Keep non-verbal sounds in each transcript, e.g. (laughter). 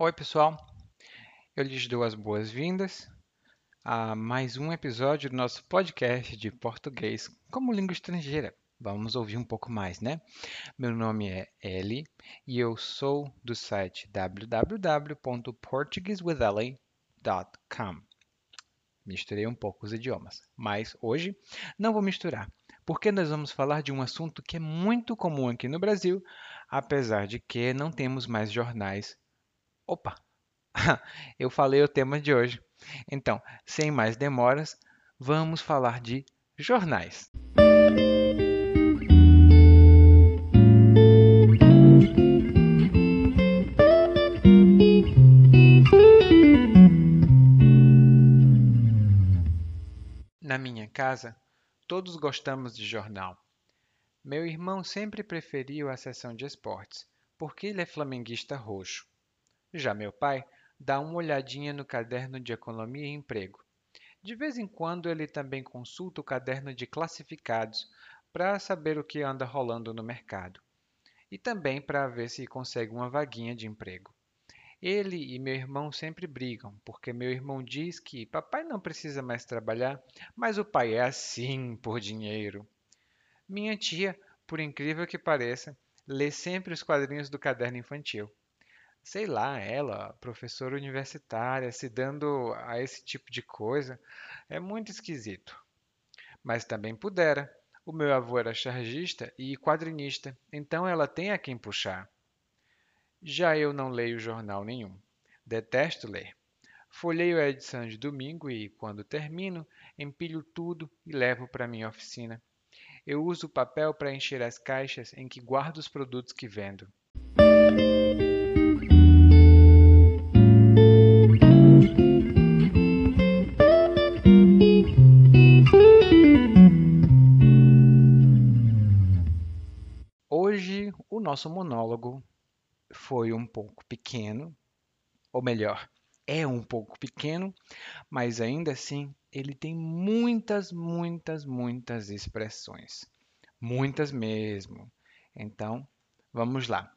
Oi, pessoal. Eu lhes dou as boas-vindas a mais um episódio do nosso podcast de português como língua estrangeira. Vamos ouvir um pouco mais, né? Meu nome é Eli e eu sou do site www.portuguesewithelly.com. Misturei um pouco os idiomas, mas hoje não vou misturar, porque nós vamos falar de um assunto que é muito comum aqui no Brasil, apesar de que não temos mais jornais. Opa! (laughs) Eu falei o tema de hoje. Então, sem mais demoras, vamos falar de jornais. Na minha casa, todos gostamos de jornal. Meu irmão sempre preferiu a seção de esportes, porque ele é flamenguista roxo. Já meu pai dá uma olhadinha no caderno de economia e emprego. De vez em quando ele também consulta o caderno de classificados para saber o que anda rolando no mercado e também para ver se consegue uma vaguinha de emprego. Ele e meu irmão sempre brigam, porque meu irmão diz que papai não precisa mais trabalhar, mas o pai é assim por dinheiro. Minha tia, por incrível que pareça, lê sempre os quadrinhos do caderno infantil. Sei lá, ela, professora universitária, se dando a esse tipo de coisa, é muito esquisito. Mas também pudera. O meu avô era chargista e quadrinista, então ela tem a quem puxar. Já eu não leio jornal nenhum. Detesto ler. Folheio a edição de domingo e, quando termino, empilho tudo e levo para minha oficina. Eu uso o papel para encher as caixas em que guardo os produtos que vendo. Nosso monólogo foi um pouco pequeno, ou melhor, é um pouco pequeno, mas ainda assim ele tem muitas, muitas, muitas expressões. Muitas mesmo. Então, vamos lá.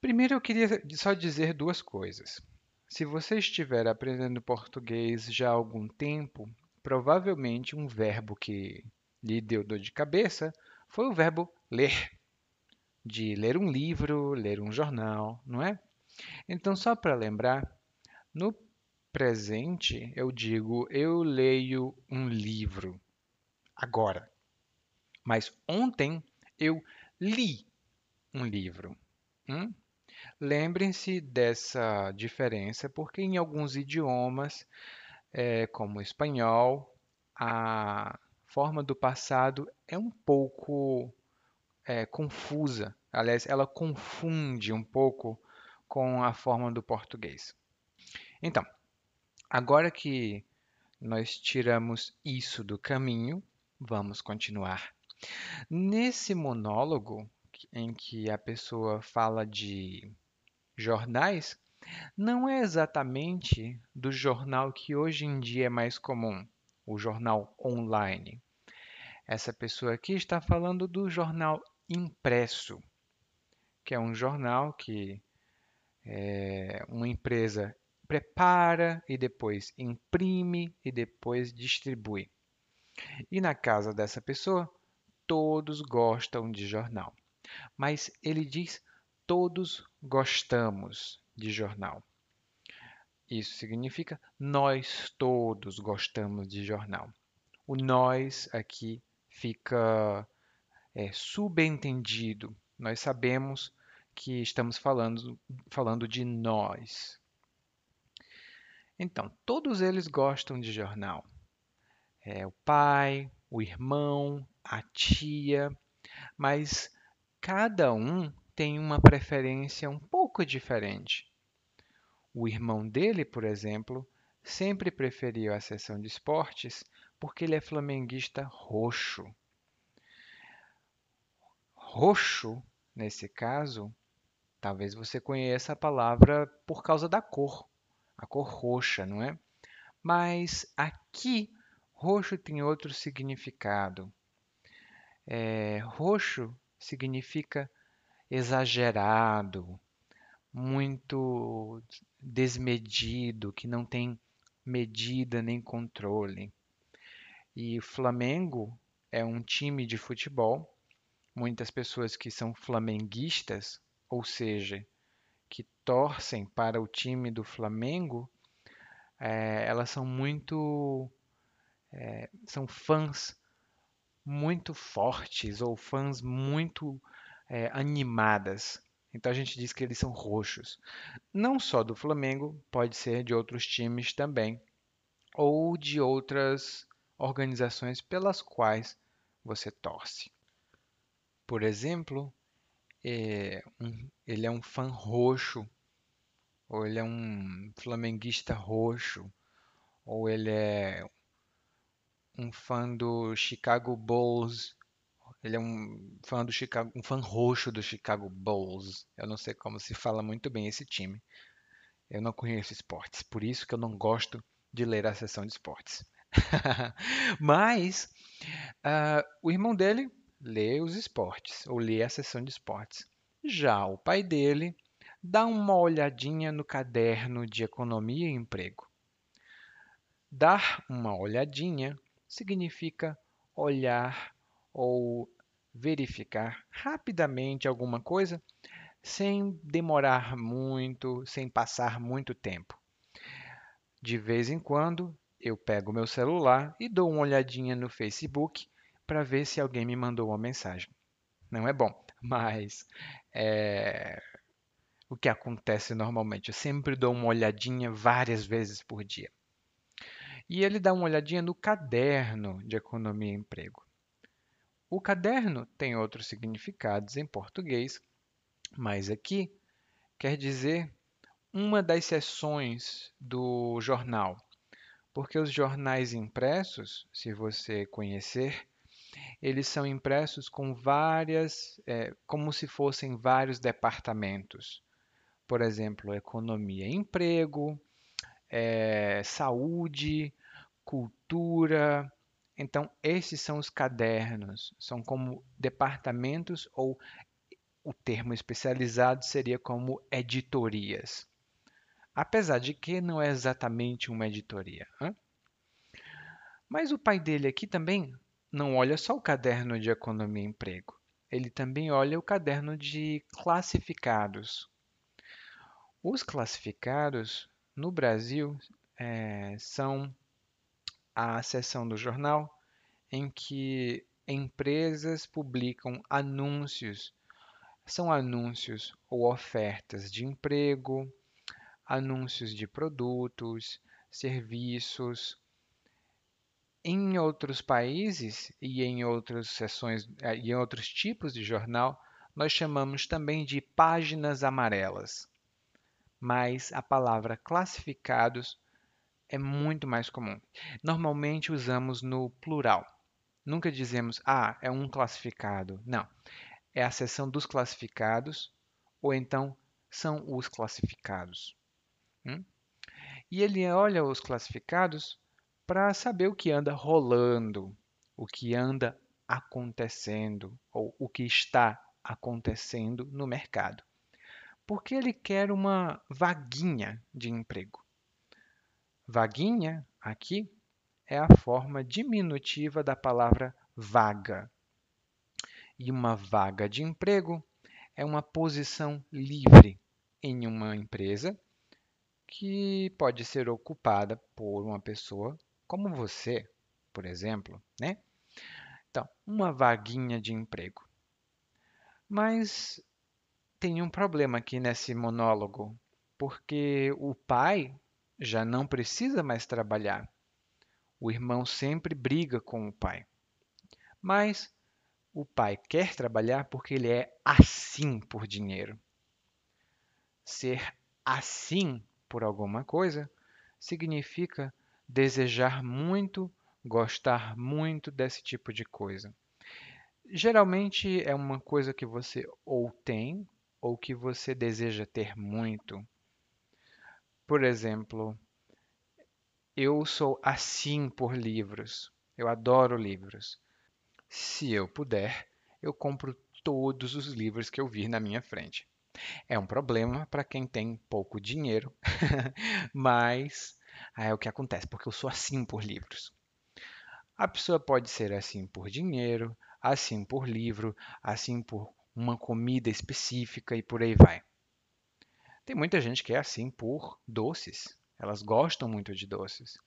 Primeiro eu queria só dizer duas coisas. Se você estiver aprendendo português já há algum tempo, provavelmente um verbo que lhe deu dor de cabeça foi o verbo ler de ler um livro, ler um jornal, não é? Então, só para lembrar, no presente eu digo eu leio um livro agora. Mas ontem eu li um livro. Hum? Lembrem-se dessa diferença, porque em alguns idiomas, é, como o espanhol, a forma do passado é um pouco é, confusa. Aliás, ela confunde um pouco com a forma do português. Então, agora que nós tiramos isso do caminho, vamos continuar. Nesse monólogo em que a pessoa fala de jornais, não é exatamente do jornal que hoje em dia é mais comum, o jornal online. Essa pessoa aqui está falando do jornal impresso, que é um jornal que é, uma empresa prepara e depois imprime e depois distribui. E na casa dessa pessoa, todos gostam de jornal. Mas ele diz todos gostamos de jornal. Isso significa nós todos gostamos de jornal. O nós aqui fica é, subentendido. Nós sabemos que estamos falando, falando de nós. Então, todos eles gostam de jornal. É, o pai, o irmão, a tia, mas cada um tem uma preferência um pouco diferente. O irmão dele, por exemplo, sempre preferiu a seção de esportes porque ele é flamenguista roxo. Roxo, nesse caso, talvez você conheça a palavra por causa da cor, a cor roxa, não é? Mas aqui, roxo tem outro significado. É, roxo significa exagerado, muito desmedido, que não tem medida nem controle. E o Flamengo é um time de futebol. Muitas pessoas que são flamenguistas, ou seja, que torcem para o time do Flamengo, é, elas são muito. É, são fãs muito fortes ou fãs muito é, animadas. Então a gente diz que eles são roxos. Não só do Flamengo, pode ser de outros times também, ou de outras organizações pelas quais você torce. Por exemplo, é um, ele é um fã roxo, ou ele é um flamenguista roxo, ou ele é um fã do Chicago Bulls. Ele é um fã do Chicago, um fã roxo do Chicago Bulls. Eu não sei como se fala muito bem esse time. Eu não conheço esportes, por isso que eu não gosto de ler a seção de esportes. (laughs) Mas uh, o irmão dele lê os esportes, ou lê a seção de esportes. Já o pai dele dá uma olhadinha no caderno de economia e emprego. Dar uma olhadinha significa olhar ou verificar rapidamente alguma coisa sem demorar muito, sem passar muito tempo. De vez em quando, eu pego meu celular e dou uma olhadinha no Facebook para ver se alguém me mandou uma mensagem. Não é bom, (laughs) mas é o que acontece normalmente. Eu sempre dou uma olhadinha várias vezes por dia. E ele dá uma olhadinha no caderno de economia e emprego. O caderno tem outros significados em português, mas aqui quer dizer uma das seções do jornal. Porque os jornais impressos, se você conhecer, eles são impressos com várias, é, como se fossem vários departamentos. Por exemplo, economia e emprego, é, saúde, cultura. Então, esses são os cadernos, são como departamentos ou o termo especializado seria como editorias. Apesar de que não é exatamente uma editoria. Hein? Mas o pai dele aqui também não olha só o caderno de economia e emprego. Ele também olha o caderno de classificados. Os classificados no Brasil é, são a seção do jornal em que empresas publicam anúncios. São anúncios ou ofertas de emprego, anúncios de produtos, serviços. Em outros países e em outras seções eh, e em outros tipos de jornal, nós chamamos também de páginas amarelas. Mas a palavra classificados é muito mais comum. Normalmente usamos no plural. Nunca dizemos, ah, é um classificado. Não. É a seção dos classificados, ou então são os classificados. Hum? E ele olha os classificados para saber o que anda rolando, o que anda acontecendo, ou o que está acontecendo no mercado. Porque ele quer uma vaguinha de emprego. Vaguinha, aqui, é a forma diminutiva da palavra vaga. E uma vaga de emprego é uma posição livre em uma empresa que pode ser ocupada por uma pessoa como você, por exemplo, né? Então, uma vaguinha de emprego. Mas tem um problema aqui nesse monólogo, porque o pai já não precisa mais trabalhar. O irmão sempre briga com o pai. Mas o pai quer trabalhar porque ele é assim por dinheiro. Ser assim por alguma coisa significa desejar muito, gostar muito desse tipo de coisa. Geralmente é uma coisa que você ou tem ou que você deseja ter muito. Por exemplo, eu sou assim por livros. Eu adoro livros. Se eu puder, eu compro todos os livros que eu vir na minha frente. É um problema para quem tem pouco dinheiro, (laughs) mas é o que acontece, porque eu sou assim por livros. A pessoa pode ser assim por dinheiro, assim por livro, assim por uma comida específica e por aí vai. Tem muita gente que é assim por doces. Elas gostam muito de doces.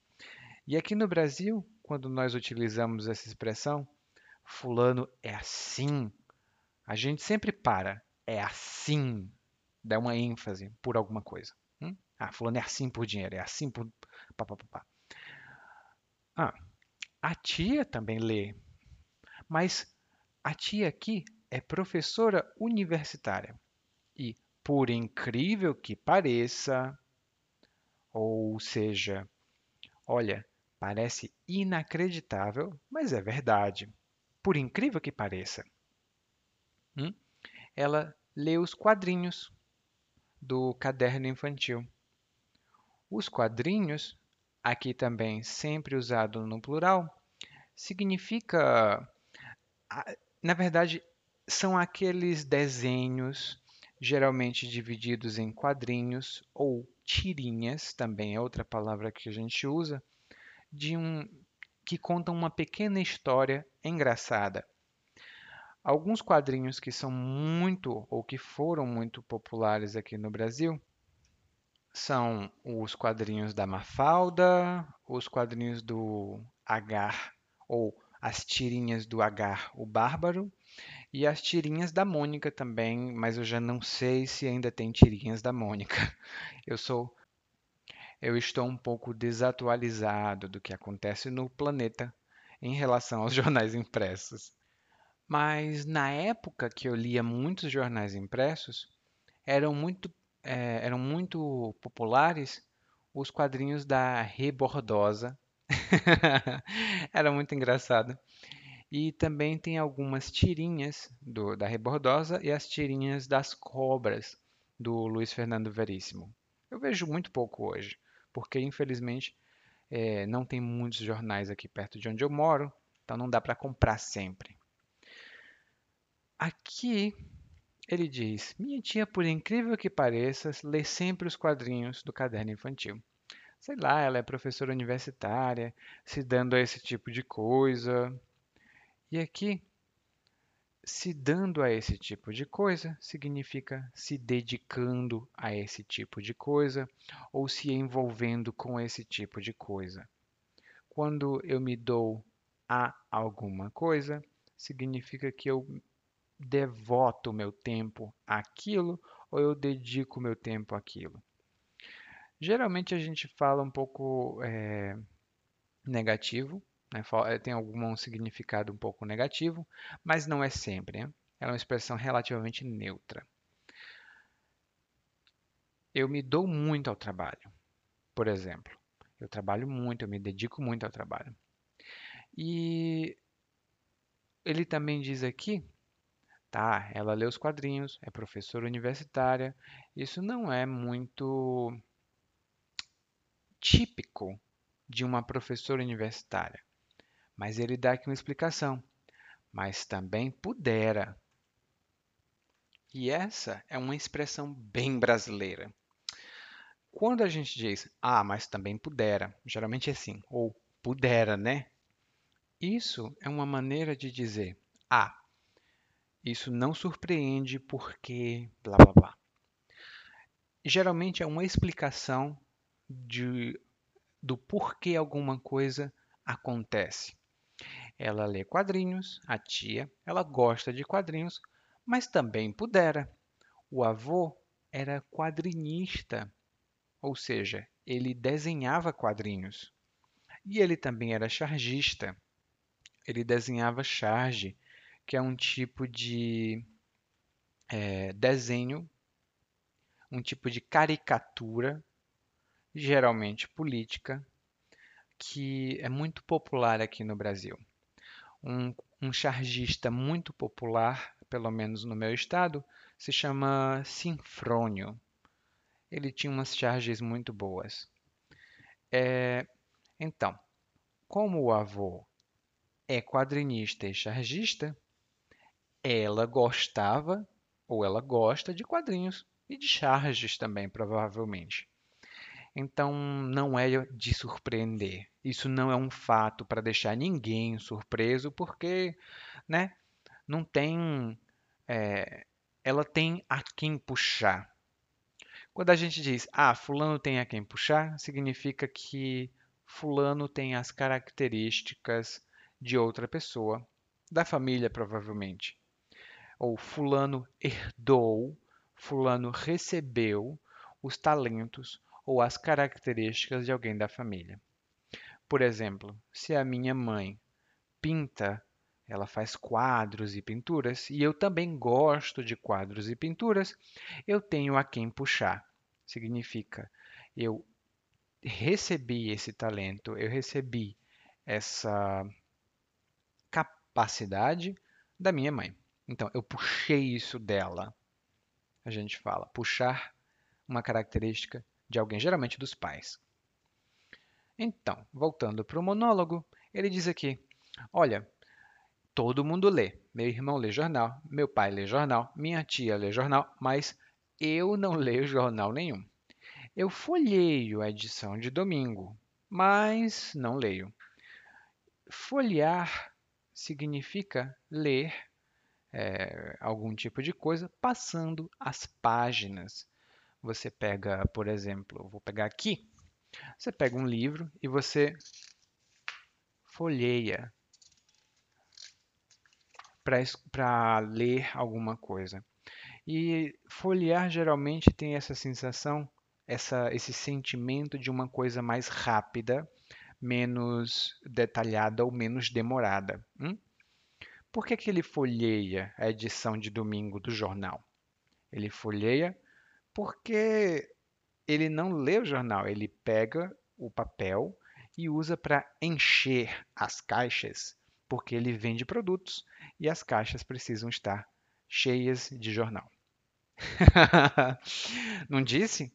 E aqui no Brasil, quando nós utilizamos essa expressão, fulano é assim, a gente sempre para, é assim, dá uma ênfase por alguma coisa. Ah, fulano é assim por dinheiro, é assim por. Pá, pá, pá, ah, a tia também lê, mas a tia aqui é professora universitária. E, por incrível que pareça, ou seja, olha, parece inacreditável, mas é verdade. Por incrível que pareça, hum? ela lê os quadrinhos do caderno infantil. Os quadrinhos, aqui também sempre usado no plural, significa, na verdade, são aqueles desenhos geralmente divididos em quadrinhos ou tirinhas, também é outra palavra que a gente usa, de um que contam uma pequena história engraçada. Alguns quadrinhos que são muito ou que foram muito populares aqui no Brasil são os quadrinhos da Mafalda, os quadrinhos do Agar ou as tirinhas do Agar, o Bárbaro, e as tirinhas da Mônica também, mas eu já não sei se ainda tem tirinhas da Mônica. (laughs) Eu sou eu estou um pouco desatualizado do que acontece no planeta em relação aos (laughs) jornais impressos. Mas na época que eu lia muitos jornais impressos, eram muito, é, eram muito populares os quadrinhos da Rebordosa. (laughs) Era muito engraçado. E também tem algumas tirinhas do, da Rebordosa e as tirinhas das cobras do Luiz Fernando Veríssimo. Eu vejo muito pouco hoje, porque infelizmente é, não tem muitos jornais aqui perto de onde eu moro, então não dá para comprar sempre. Aqui ele diz: Minha tia, por incrível que pareça, lê sempre os quadrinhos do caderno infantil. Sei lá, ela é professora universitária, se dando a esse tipo de coisa, e aqui, se dando a esse tipo de coisa significa se dedicando a esse tipo de coisa ou se envolvendo com esse tipo de coisa. Quando eu me dou a alguma coisa, significa que eu devoto meu tempo àquilo ou eu dedico meu tempo àquilo. Geralmente a gente fala um pouco é, negativo né? Eh, tem algum significado um pouco negativo, mas não é sempre. Né? É uma expressão relativamente neutra. Eu me dou muito ao trabalho, por exemplo. Eu trabalho muito, eu me dedico muito ao trabalho. E ele também diz aqui, tá? Ela lê os quadrinhos, é professora universitária. Isso não é muito típico de uma professora universitária. Mas ele dá aqui uma explicação. Mas também pudera. E essa é uma expressão bem brasileira. Quando a gente diz, ah, mas também pudera, geralmente é assim, ou pudera, né? Isso é uma maneira de dizer, ah, isso não surpreende porque blá blá blá. Geralmente é uma explicação de, do porquê alguma coisa acontece. Ela lê quadrinhos, a tia, ela gosta de quadrinhos, mas também pudera. O avô era quadrinista, ou seja, ele desenhava quadrinhos. E ele também era chargista. Ele desenhava charge, que é um tipo de é, desenho, um tipo de caricatura, geralmente política, que é muito popular aqui no Brasil um, um chargista muito popular, pelo menos no meu estado, se chama Sinfrônio. Ele tinha umas charges muito boas. É, então, como o avô é quadrinista e chargista, ela gostava ou ela gosta de quadrinhos e de charges também, provavelmente. Então, não é de surpreender. Isso não é um fato para deixar ninguém surpreso, porque, né, não tem. é, ela tem a quem puxar. Quando a gente diz, ah, fulano tem a quem puxar, significa que fulano tem as características de outra pessoa, da família provavelmente. Ou fulano herdou, fulano recebeu os talentos ou as características de alguém da família. Por exemplo, se a minha mãe pinta, ela faz quadros e pinturas, e eu também gosto de quadros e pinturas, eu tenho a quem puxar. Significa, eu recebi esse talento, eu recebi essa capacidade da minha mãe. Então, eu puxei isso dela. A gente fala, puxar uma característica de alguém, geralmente dos pais. Então, voltando para o monólogo, ele diz aqui: Olha, todo mundo lê. Meu irmão lê jornal, meu pai lê jornal, minha tia lê jornal, mas eu não (laughs) leio jornal nenhum. Eu folheio a edição de domingo, mas não leio. Folhear significa ler é, algum tipo de coisa passando as páginas. Você pega, por exemplo, vou pegar aqui. Você pega um livro e você folheia para ler alguma coisa. E folhear geralmente tem essa sensação, essa, esse sentimento de uma coisa mais rápida, menos detalhada ou menos demorada. Hum? Por que, que ele folheia a edição de domingo do jornal? Ele folheia porque ele não lê o jornal, ele pega o papel e usa para encher as caixas, porque ele vende produtos e as caixas precisam estar cheias de jornal. (laughs) não disse?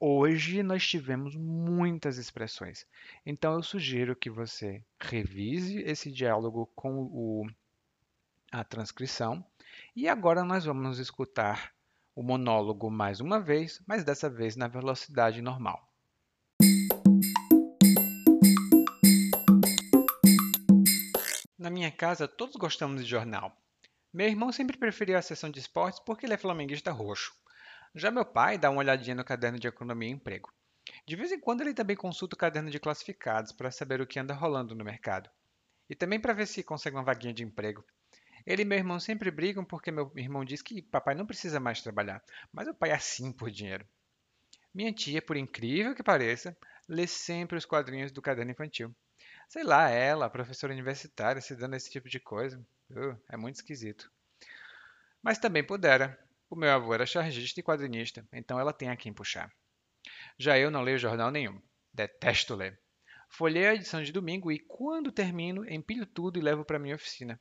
Hoje nós tivemos muitas expressões. Então eu sugiro que você revise esse diálogo com o, a transcrição. E agora nós vamos escutar o monólogo mais uma vez, mas dessa vez na velocidade normal. Na minha casa, todos gostamos de jornal. Meu irmão sempre preferiu a seção de esportes porque ele é flamenguista roxo. Já meu pai dá uma olhadinha no caderno de economia e emprego. De vez em quando ele também consulta o caderno de classificados para saber o que anda rolando no mercado. E também para ver se consegue uma vaguinha de emprego. Ele e meu irmão sempre brigam porque meu irmão diz que papai não precisa mais trabalhar, mas o pai é assim por dinheiro. Minha tia, por incrível que pareça, lê sempre os quadrinhos do caderno infantil. Sei lá, ela, professora universitária, se dando esse tipo de coisa. Uh, é muito esquisito. Mas também pudera. O meu avô era chargista e quadrinista, então ela tem a quem puxar. Já eu não leio jornal nenhum. Detesto ler. Folhei a edição de domingo e, quando termino, empilho tudo e levo para minha oficina.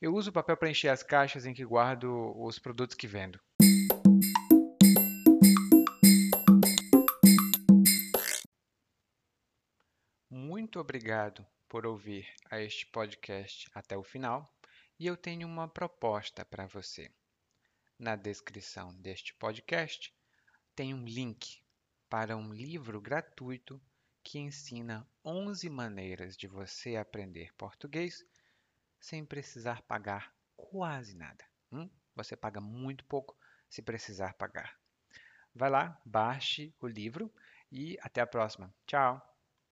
Eu uso papel para encher as caixas em que guardo os produtos que vendo. Muito obrigado por ouvir a este podcast até o final e eu tenho uma proposta para você. Na descrição deste podcast tem um link para um livro gratuito que ensina 11 maneiras de você aprender português sem precisar pagar quase nada. Hum? Você paga muito pouco se precisar pagar. Vai lá, baixe o livro e até a próxima. Tchau!